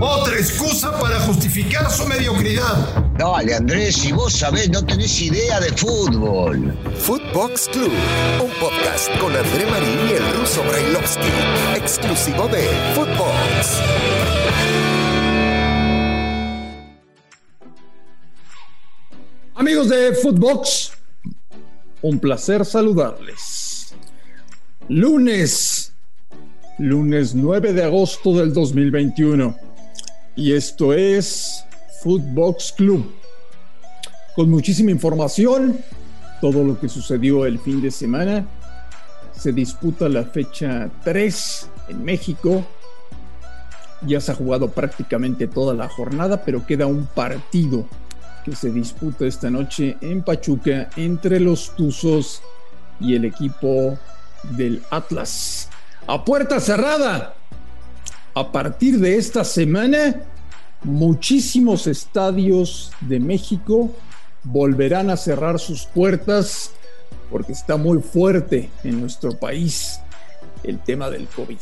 Otra excusa para justificar su mediocridad. Dale, Andrés, si vos sabés, no tenés idea de fútbol. Footbox Club, un podcast con André Marín y el ruso Brailovsky, exclusivo de Footbox. Amigos de Footbox, un placer saludarles. Lunes, lunes 9 de agosto del 2021. Y esto es Footbox Club. Con muchísima información, todo lo que sucedió el fin de semana. Se disputa la fecha 3 en México. Ya se ha jugado prácticamente toda la jornada, pero queda un partido que se disputa esta noche en Pachuca entre los Tuzos y el equipo del Atlas. A puerta cerrada. A partir de esta semana, muchísimos estadios de México volverán a cerrar sus puertas porque está muy fuerte en nuestro país el tema del COVID.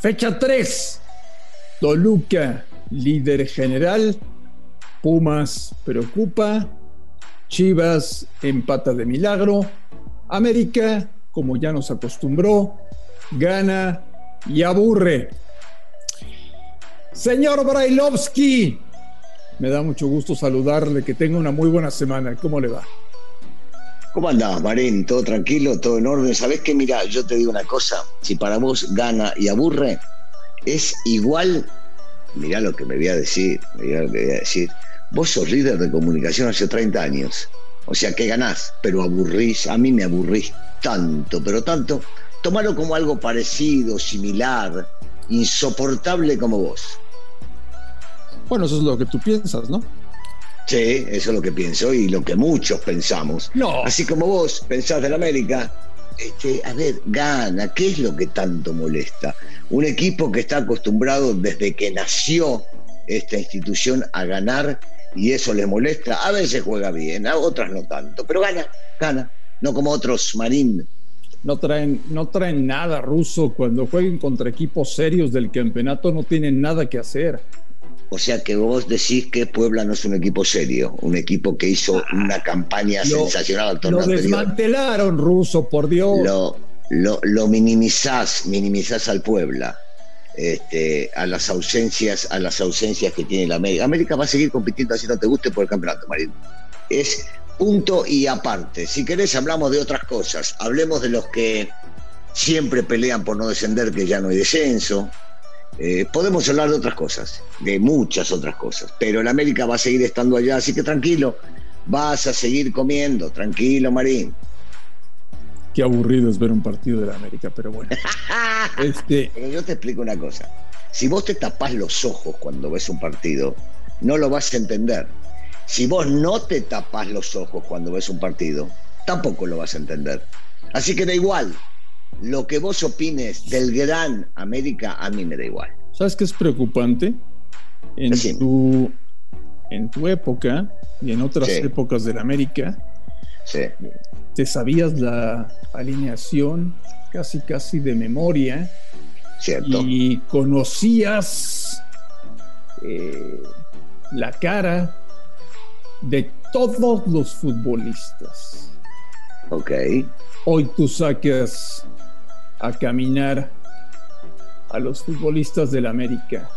Fecha 3. Toluca, líder general, Pumas preocupa, Chivas empata de milagro, América, como ya nos acostumbró, gana y aburre. Señor Brailovsky, me da mucho gusto saludarle, que tenga una muy buena semana. ¿Cómo le va? ¿Cómo andás, Marín? ¿Todo tranquilo? ¿Todo en orden? ¿Sabés qué? Mira, yo te digo una cosa. Si para vos gana y aburre, es igual. Mirá lo que me voy a decir. Mirá lo que voy a decir. Vos sos líder de comunicación hace 30 años. O sea que ganás, pero aburrís. A mí me aburrís tanto, pero tanto. Tómalo como algo parecido, similar, insoportable como vos. Bueno, eso es lo que tú piensas, ¿no? Sí, eso es lo que pienso y lo que muchos pensamos. No. Así como vos pensás del América, este, a ver, gana, ¿qué es lo que tanto molesta? Un equipo que está acostumbrado desde que nació esta institución a ganar y eso les molesta. A veces juega bien, a otras no tanto, pero gana, gana, no como otros Marín. No traen, no traen nada ruso. Cuando jueguen contra equipos serios del campeonato no tienen nada que hacer. O sea que vos decís que Puebla no es un equipo serio, un equipo que hizo una campaña Lo- sensacional al torneo Lo anterior. desmantelaron, ruso, por Dios. Lo, lo, lo minimizás, minimizás al Puebla. Este, a las ausencias, a las ausencias que tiene la América. América va a seguir compitiendo así no te guste por el campeonato, Marín. Es punto y aparte. Si querés hablamos de otras cosas. Hablemos de los que siempre pelean por no descender, que ya no hay descenso. Eh, podemos hablar de otras cosas, de muchas otras cosas, pero el América va a seguir estando allá, así que tranquilo, vas a seguir comiendo, tranquilo, Marín. Qué aburrido es ver un partido de la América, pero bueno. Este, Pero yo te explico una cosa. Si vos te tapás los ojos cuando ves un partido, no lo vas a entender. Si vos no te tapás los ojos cuando ves un partido, tampoco lo vas a entender. Así que da igual. Lo que vos opines del gran América, a mí me da igual. ¿sabes qué es preocupante? En Decime. tu, en tu época y en otras Sí. épocas de la América, Sí. te sabías la alineación casi casi de memoria ¿Cierto? y conocías eh, la cara de todos los futbolistas. Ok. Hoy tú sacas a caminar a los futbolistas del América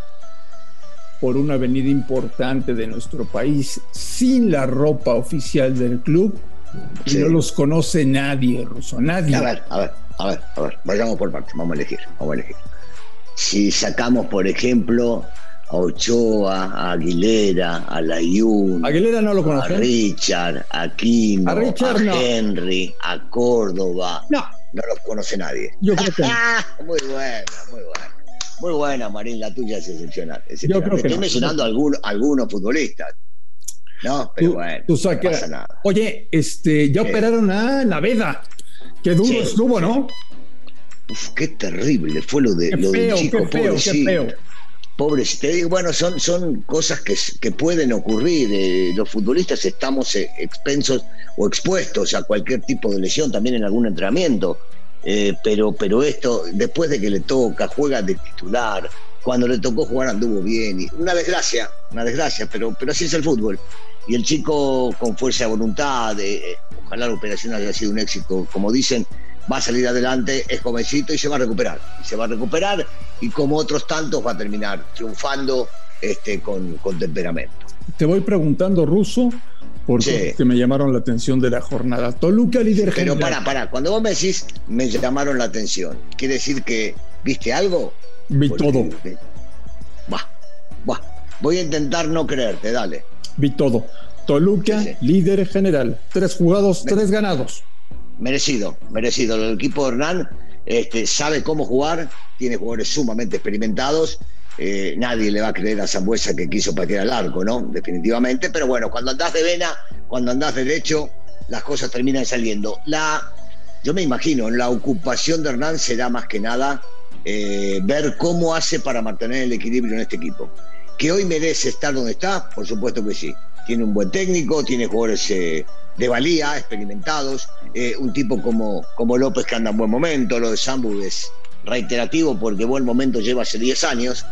por una avenida importante de nuestro país sin la ropa oficial del club y no los conoce nadie, Ruso, nadie. A ver, a ver, a ver, a ver. Vayamos por partes, vamos a elegir, vamos a elegir. Si sacamos, por ejemplo, a Ochoa, a Aguilera, a Layun, Aguilera no lo a conoce. Richard, a Aquino, A a, no. Henry, a Córdoba. No, No los conoce nadie. yo creo que muy bueno, muy bueno. Muy buena, Marín, la tuya es excepcional. Yo creo que Estoy mencionando algunos, algunos futbolistas. No, pero bueno, no pasa nada. Oye, este, ya operaron a Naveda. Qué duro estuvo, ¿no? Uf, qué terrible fue lo de lo del chico, qué feo, Qué feo. Pobre, te digo, bueno, son, son cosas que, que pueden ocurrir. Eh, los futbolistas estamos eh, expensos o expuestos a cualquier tipo de lesión también en algún entrenamiento. Eh, pero, pero esto, después de que le toca, juega de titular, cuando le tocó jugar anduvo bien. Y una desgracia, una desgracia, pero, pero así es el fútbol. Y el chico con fuerza de voluntad, ojalá la operación haya sido un éxito, como dicen, va a salir adelante, es jovencito y se va a recuperar. se va a recuperar y como otros tantos va a terminar triunfando este, con, con temperamento. Te voy preguntando, Ruso, porque que me llamaron la atención de la jornada. Toluca líder Pero para, para, cuando vos me decís me llamaron la atención, ¿quiere decir que viste algo? Vi todo. Va, va. Voy a intentar no creerte, dale. Vi todo. Toluca, líder general. Tres jugados, tres ganados merecido, merecido. El equipo de Hernán este, sabe cómo jugar, tiene jugadores sumamente experimentados. Eh, nadie le va a creer a Zambuesa que quiso patear al arco, ¿no? Definitivamente. Pero bueno, cuando andás de vena, cuando andás derecho, las cosas terminan saliendo. La, yo me imagino, la ocupación de Hernán será más que nada eh, ver cómo hace para mantener el equilibrio en este equipo. Que hoy merece estar donde está, por supuesto que sí. Tiene un buen técnico, tiene jugadores eh, de valía, experimentados, eh, un tipo como, como López que anda en buen momento, lo de Sambu es reiterativo porque buen momento lleva hace 10 años,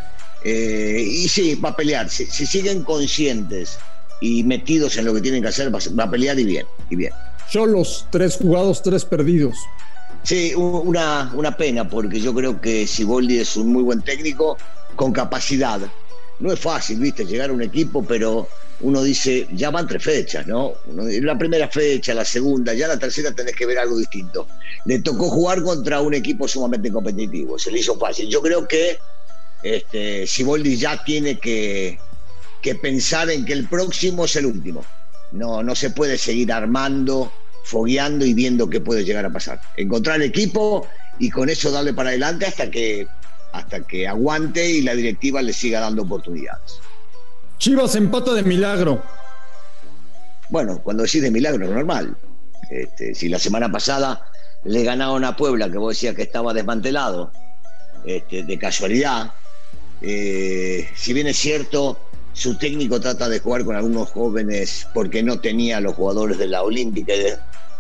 eh, y sí, va a pelear, si, siguen conscientes y metidos en lo que tienen que hacer, va, a pelear y bien, y bien. Son los tres jugados, tres perdidos. Sí, una, una pena, porque yo creo que Siboldi es un muy buen técnico con capacidad. No es fácil, viste, llegar a un equipo, pero uno dice, ya van tres fechas, ¿no? la primera fecha, la segunda, ya la tercera tenés que ver algo distinto. Le tocó jugar contra un equipo sumamente competitivo, se le hizo fácil. Yo creo que este, Siboldi ya tiene que, que pensar en que el próximo es el último. No, no se puede seguir armando, fogueando y viendo qué puede llegar a pasar. Encontrar el equipo y con eso darle para adelante hasta que, hasta que aguante y la directiva le siga dando oportunidades. Chivas empata de milagro. Bueno, cuando decís de milagro, normal. Este, si la semana pasada le ganaron a Puebla, que vos decías que estaba desmantelado, este, de casualidad, eh, si bien es cierto, su técnico trata de jugar con algunos jóvenes porque no tenía los jugadores de la Olímpica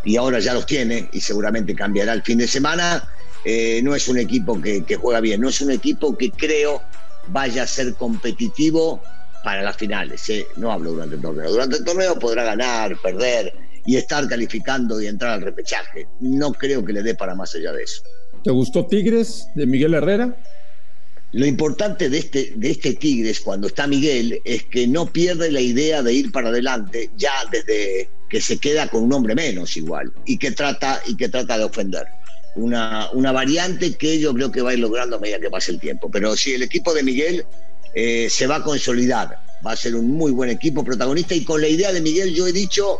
y ahora ya los tiene y seguramente cambiará el fin de semana. Eh, no es un equipo que, que, juega bien, no es un equipo que creo vaya a ser competitivo para las finales. ¿eh? No hablo durante el torneo. Durante el torneo podrá ganar, perder y estar calificando y entrar al repechaje. No creo que le dé para más allá de eso. ¿Te gustó Tigres de Miguel Herrera? Lo importante de este, de este Tigres cuando está Miguel es que no pierde la idea de ir para adelante ya desde que se queda con un hombre menos igual y que trata, y que trata de ofender. Una, una variante que yo creo que va a ir logrando a medida que pase el tiempo. Pero si el equipo de Miguel eh, se va a consolidar. Va a ser un muy buen equipo protagonista y con la idea de Miguel yo he dicho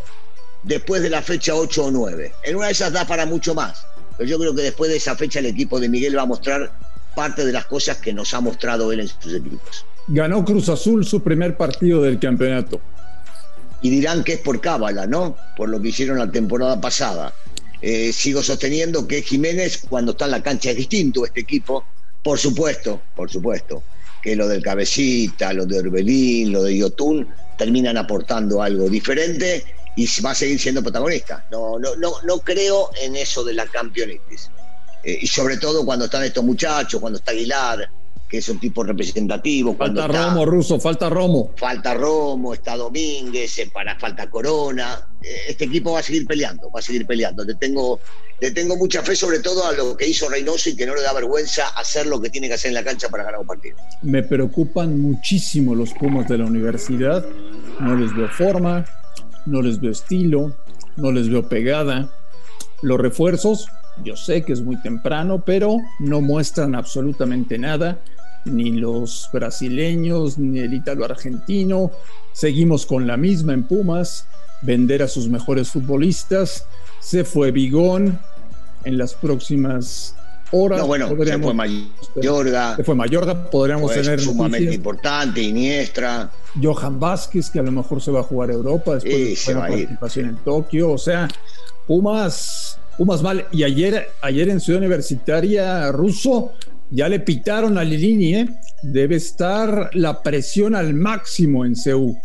después de la fecha 8 o 9. En una de esas da para mucho más, pero yo creo que después de esa fecha el equipo de Miguel va a mostrar parte de las cosas que nos ha mostrado él en sus equipos. Ganó Cruz Azul su primer partido del campeonato. Y dirán que es por cábala, ¿no? Por lo que hicieron la temporada pasada. Eh, sigo sosteniendo que Jiménez, cuando está en la cancha, es distinto este equipo. Por supuesto, por supuesto que lo del Cabecita, lo de Orbelín, lo de Yotun, terminan aportando algo diferente y va a seguir siendo protagonista. No, no, no, no creo en eso de la campeonitis. Eh, y sobre todo cuando están estos muchachos, cuando está Aguilar, que es un tipo representativo. Falta Romo, Ruso, falta Romo. Falta Romo, está Domínguez, eh, para, falta Corona. Eh, este equipo va a seguir peleando, va a seguir peleando. Le tengo, le tengo mucha fe sobre todo a lo que hizo Reynoso y que no le da vergüenza hacer lo que tiene que hacer en la cancha para ganar un partido. Me preocupan muchísimo los Pumas de la universidad. No les veo forma, no les veo estilo, no les veo pegada. Los refuerzos, yo sé que es muy temprano, pero no muestran absolutamente nada ni los brasileños, ni el ítalo argentino. Seguimos con la misma en Pumas, vender a sus mejores futbolistas. Se fue Bigón. En las próximas horas. No, bueno, se fue Mayorga. Se fue Mayorga, podríamos tener. Sumamente importante, Iniestra. Johan Vázquez, que a lo mejor se va a jugar a Europa después de la participación en Tokio. O sea, Pumas, Pumas mal. Y ayer, ayer en Ciudad Universitaria Ruso ya le pitaron a Lilini, ¿eh? Debe estar la presión al máximo en CEU.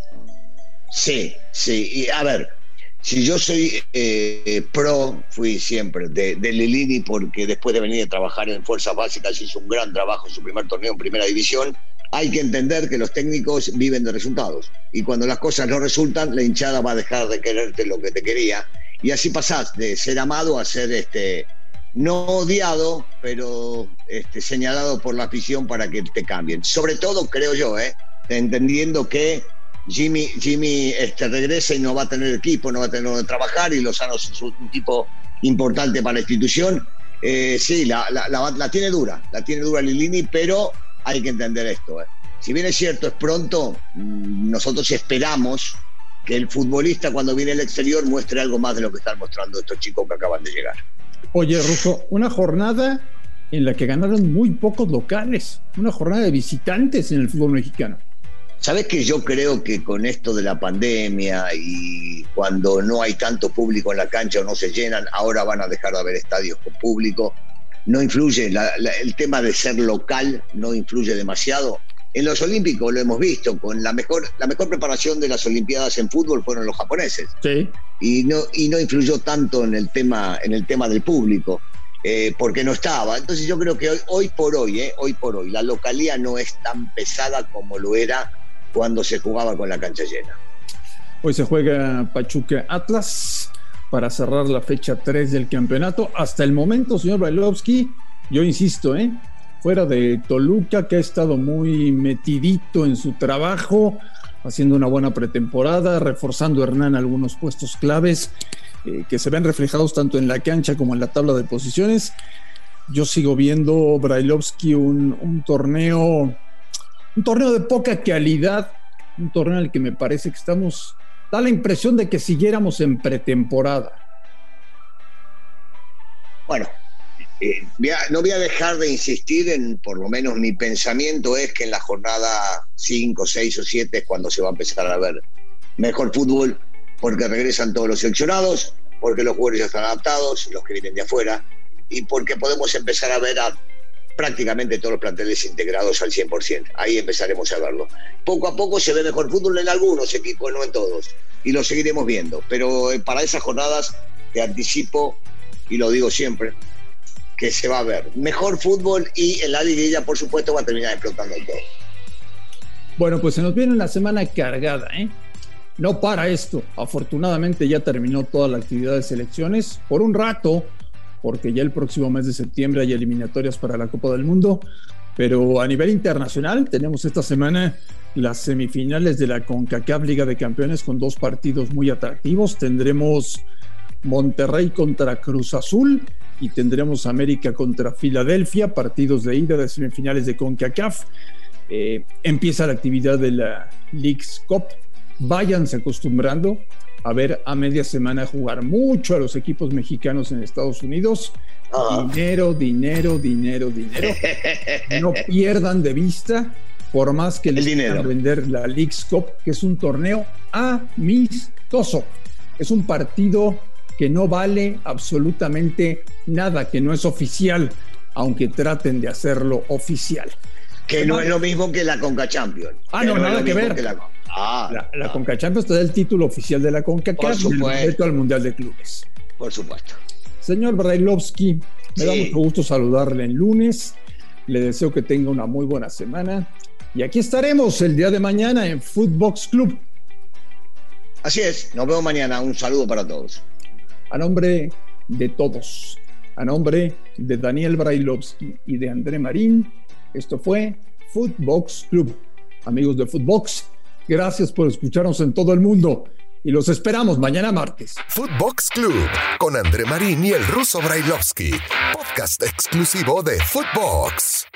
Sí, sí. A ver, si yo soy eh, pro, fui siempre de, de, Lilini porque después de venir a trabajar en Fuerzas Básicas hizo un gran trabajo en su primer torneo en Primera División. Hay que entender que los técnicos viven de resultados y cuando las cosas no resultan, la hinchada va a dejar de quererte lo que te quería y así pasás de ser amado a ser este no odiado, pero este, señalado por la afición para que te cambien. Sobre todo, creo yo, ¿eh? entendiendo que Jimmy, Jimmy este, regresa y no va a tener equipo, no va a tener donde trabajar y Lozano es un tipo importante para la institución. Eh, sí, la, la, tiene dura, la tiene dura Lilini, pero hay que entender esto. Eh. Si bien es cierto, es pronto, mm, nosotros esperamos el futbolista cuando viene al exterior muestre algo más de lo que están mostrando estos chicos que acaban de llegar. Oye, Russo, una jornada en la que ganaron muy pocos locales, una jornada de visitantes en el fútbol mexicano. Sabes que yo creo que con esto de la pandemia y cuando no hay tanto público en la cancha o no se llenan, ahora van a dejar de haber estadios con público. No influye, el tema de ser local no influye demasiado. En los Olímpicos lo hemos visto, con la mejor, la mejor preparación de las Olimpiadas en fútbol fueron los japoneses. Sí. Y no, y no influyó tanto en el tema, en el tema del público. Eh, porque no estaba. Entonces yo creo que hoy, hoy por hoy, eh, hoy por hoy, la localía no es tan pesada como lo era cuando se jugaba con la cancha llena. Hoy se juega Pachuca Atlas para cerrar la fecha 3 del campeonato. Hasta el momento, señor Bailovsky, yo insisto, ¿eh? Fuera de Toluca, que ha estado muy metidito en su trabajo, haciendo una buena pretemporada, reforzando Hernán algunos puestos claves eh, que se ven reflejados tanto en la cancha como en la tabla de posiciones. Yo sigo viendo Brailovsky un, un torneo un torneo de poca calidad, un torneo en el que me parece que estamos, da la impresión de que siguiéramos en pretemporada. Bueno, eh, no voy a dejar de insistir en, por lo menos mi pensamiento es que en la jornada 5, 6 o 7 es cuando se va a empezar a ver mejor fútbol, porque regresan todos los seleccionados, porque los jugadores ya están adaptados, los que vienen de afuera, y porque podemos empezar a ver prácticamente todos los planteles integrados al 100%. Ahí empezaremos a verlo. Poco a poco se ve mejor fútbol en algunos equipos, no en todos. Y lo seguiremos viendo. Pero eh, para esas jornadas te anticipo, y lo digo siempre, que se va a ver mejor fútbol y en la liguilla, por supuesto, va a terminar explotando todo. Bueno, pues se nos viene una semana cargada, ¿eh? No para esto. Afortunadamente ya terminó toda la actividad de selecciones. Por un rato porque ya el próximo mes de septiembre hay eliminatorias para la Copa del Mundo. Pero a nivel internacional tenemos esta semana las semifinales de la CONCACAF Liga de Campeones con dos partidos muy atractivos. Tendremos Monterrey contra Cruz Azul y tendremos América contra Filadelfia, partidos de ida de semifinales de CONCACAF. Eh, empieza la actividad de la League's Cup. Váyanse acostumbrando a ver a media semana jugar mucho a los equipos mexicanos en Estados Unidos. Ah. Dinero, dinero, dinero, dinero. No pierdan de vista, por más que les quieran vender la League's Cup, que es un torneo amistoso. Es un partido que no vale absolutamente nada, que no es oficial, aunque traten de hacerlo oficial. Que no es lo mismo que la Conca Champions. Ah, no, nada que ver. Ah, la, la Conca Champions te da el título oficial de la CONCACAF y el al Mundial de Clubes. Por supuesto. Señor Brailovsky, me da mucho gusto saludarle en lunes. Le deseo que tenga una muy buena semana. Y aquí estaremos el día de mañana en Footbox Club. Así es, nos vemos mañana. Un saludo para todos. A nombre de todos, a nombre de Daniel Brailovsky y de André Marín, esto fue Footbox Club. Amigos de Footbox, Gracias por escucharnos en todo el mundo y los esperamos mañana martes. Footbox Club con André Marín y el ruso Brailovsky, podcast exclusivo de Footbox.